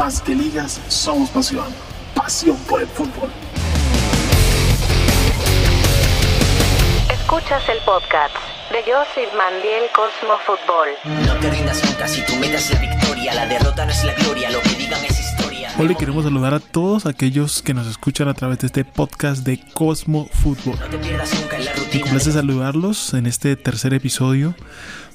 Más que ligas, somos pasión. Pasión por el fútbol. Escuchas el podcast de Josip Mandiel Cosmo Fútbol. No te rindas nunca si tu meta es la victoria. La derrota no es la gloria, lo que digan es historia. Hoy queremos saludar a todos aquellos que nos escuchan a través de este podcast de Cosmo Fútbol. Me complace saludarlos en este tercer episodio,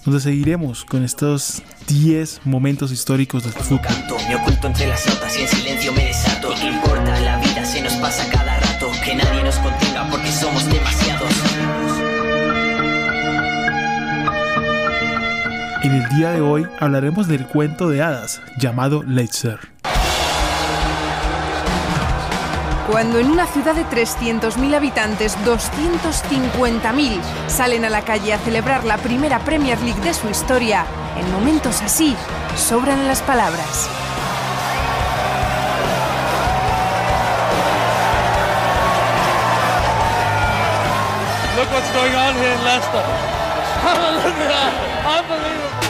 donde seguiremos con estos 10 momentos históricos del fútbol. Canto, me oculto entre las notas y en silencio me desato. ¿Y qué importa? La vida se nos pasa cada rato. Que nadie nos contenga porque somos demasiados. En el día de hoy hablaremos del cuento de hadas llamado Leicester. Cuando en una ciudad de 300.000 habitantes, 250.000 salen a la calle a celebrar la primera Premier League de su historia, en momentos así sobran las palabras. Look what's going on here in Leicester. Unbelievable.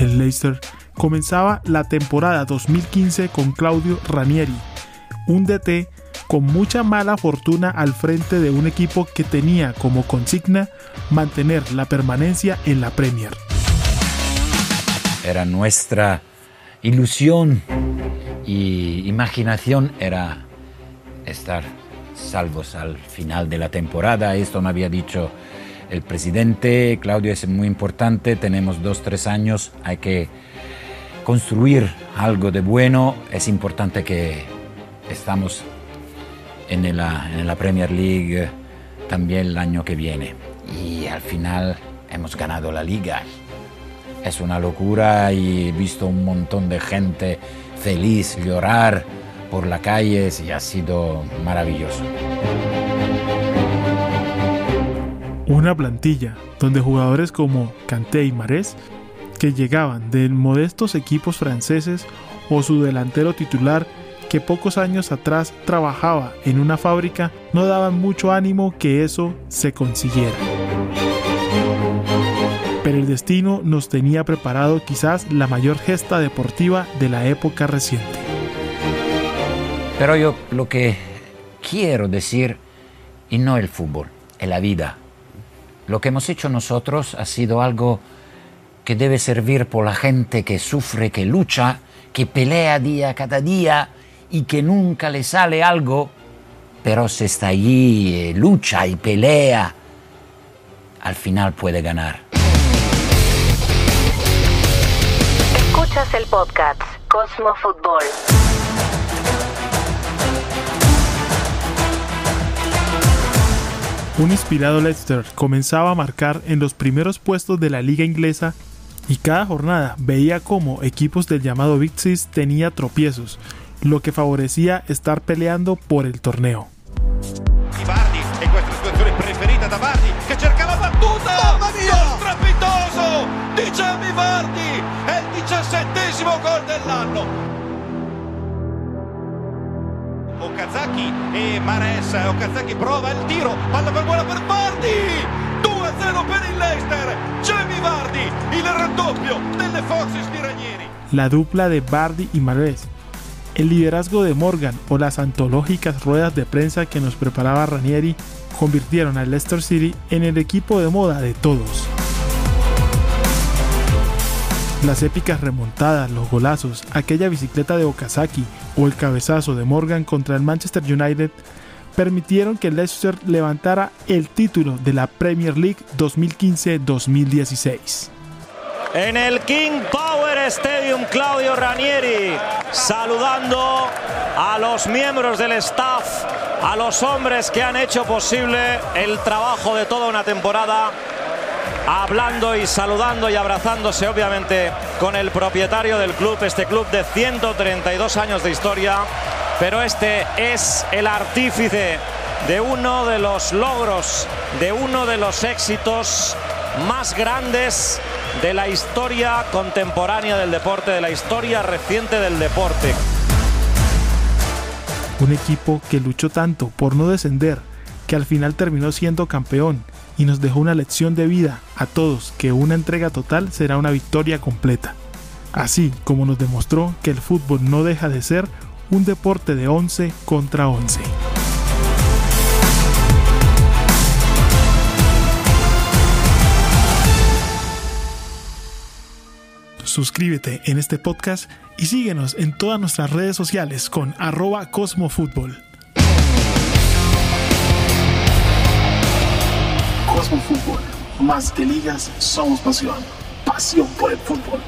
El Leicester comenzaba la temporada 2015 con Claudio Ranieri, un DT con mucha mala fortuna al frente de un equipo que tenía como consigna mantener la permanencia en la Premier. era nuestra ilusión y imaginación era estar salvos al final de la temporada. Esto me había dicho el presidente. Claudio es muy importante, tenemos dos, tres años, hay que construir algo de bueno. Es importante que estamos en la, Premier League también el año que viene. Y al final hemos ganado la liga. Es una locura y he visto un montón de gente feliz llorar por la calle y ha sido maravilloso. Una plantilla donde jugadores como Kanté y Marés, que llegaban de modestos equipos franceses, o su delantero titular, que pocos años atrás trabajaba en una fábrica, no daban mucho ánimo que eso se consiguiera. Pero el destino nos tenía preparado quizás la mayor gesta deportiva de la época reciente. Pero yo lo que quiero decir, y no el fútbol, es la vida. Lo que hemos hecho nosotros ha sido algo que debe servir por la gente que sufre, que lucha, que pelea día cada día y que nunca le sale algo, pero se está allí, eh, lucha y pelea, al final puede ganar. Escuchas el podcast Cosmo Fútbol. Un inspirado Leicester comenzaba a marcar en los primeros puestos de la liga inglesa y cada jornada veía cómo equipos del llamado Big Six tenía tropiezos, lo que favorecía estar peleando por el torneo. Okazaki e Mares Okazaki prova il tiro palla per buona per Vardi 2-0 per La dupla de Bardi y Marés, el liderazgo de Morgan o las antológicas ruedas de prensa que nos preparaba Ranieri convirtieron al Leicester City en el equipo de moda de todos. Las épicas remontadas, los golazos, aquella bicicleta de Okazaki o el cabezazo de Morgan contra el Manchester United permitieron que Leicester levantara el título de la Premier League 2015-2016. En el King Power Stadium, Claudio Ranieri saludando a los miembros del staff, a los hombres que han hecho posible el trabajo de toda una temporada, hablando y saludando y abrazándose obviamente con el propietario del club, este club de 132 años de historia, pero este es el artífice de uno de los logros, de uno de los éxitos más grandes de la historia contemporánea del deporte, de la historia reciente del deporte. Un equipo que luchó tanto por no descender que al final terminó siendo campeón y nos dejó una lección de vida a todos que una entrega total será una victoria completa. así como nos demostró que el fútbol no deja de ser un deporte de 11 contra 11. Suscríbete en este podcast y síguenos en todas nuestras redes sociales con arroba cosmofútbol. Cosmo Fútbol, más que ligas, somos pasión. Pasión por el fútbol.